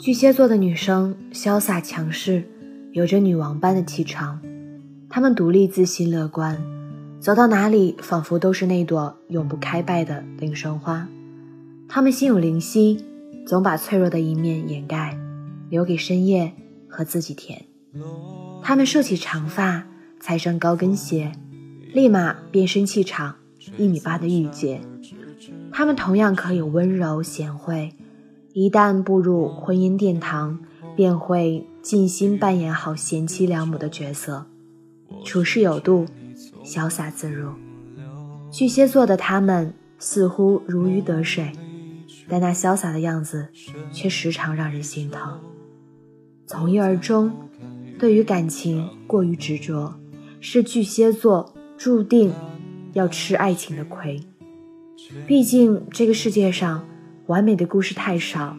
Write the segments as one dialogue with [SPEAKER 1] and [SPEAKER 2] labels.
[SPEAKER 1] 巨蟹座的女生潇洒强势，有着女王般的气场。她们独立、自信、乐观，走到哪里仿佛都是那朵永不开败的铃声花。她们心有灵犀，总把脆弱的一面掩盖，留给深夜和自己甜。她们设起长发，踩上高跟鞋，立马变身气场一米八的御姐。她们同样可以温柔贤惠。一旦步入婚姻殿堂，便会尽心扮演好贤妻良母的角色，处事有度，潇洒自如。巨蟹座的他们似乎如鱼得水，但那潇洒的样子却时常让人心疼。从一而终，对于感情过于执着，是巨蟹座注定要吃爱情的亏。毕竟这个世界上。完美的故事太少，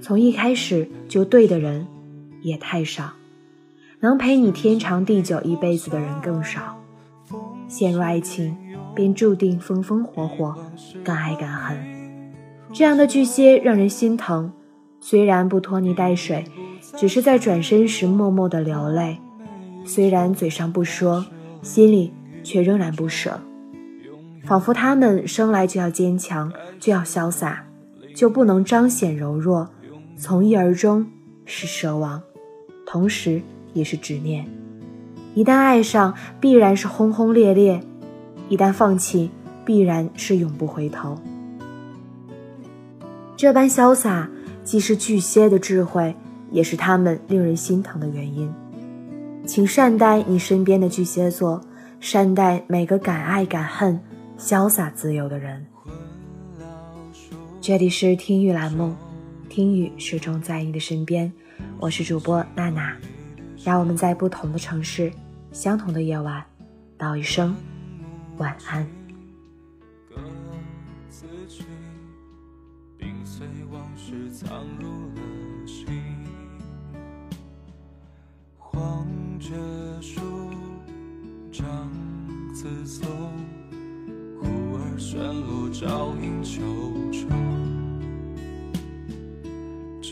[SPEAKER 1] 从一开始就对的人也太少，能陪你天长地久一辈子的人更少。陷入爱情，便注定风风火火，敢爱敢恨。这样的巨蟹让人心疼，虽然不拖泥带水，只是在转身时默默的流泪。虽然嘴上不说，心里却仍然不舍，仿佛他们生来就要坚强，就要潇洒。就不能彰显柔弱，从一而终是奢望，同时也是执念。一旦爱上，必然是轰轰烈烈；一旦放弃，必然是永不回头。这般潇洒，既是巨蟹的智慧，也是他们令人心疼的原因。请善待你身边的巨蟹座，善待每个敢爱敢恨、潇洒自由的人。这里是听雨栏目，听雨始终在你的身边，我是主播娜娜，让我们在不同的城市，相同的夜晚，道一声晚安。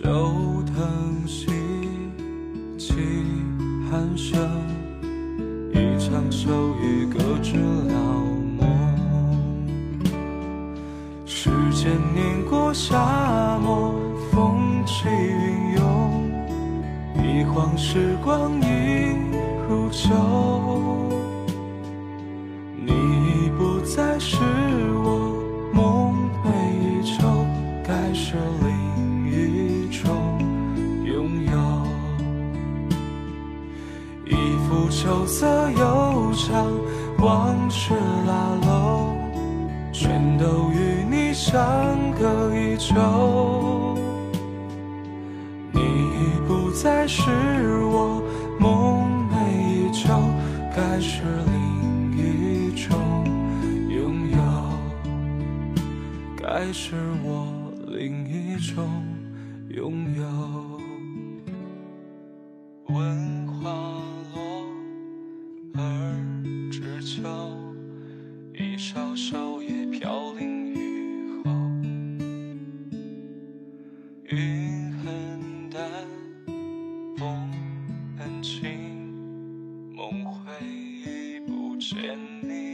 [SPEAKER 2] 旧藤兮起寒声，一场秋雨搁置了梦。时间碾过沙漠，风起云涌，一晃时光已如旧。如秋色悠长，往事拉拢，全都与你相隔已久。你已不再是我梦寐以求，该是另一种拥有，该是我另一种拥有。再也不见你。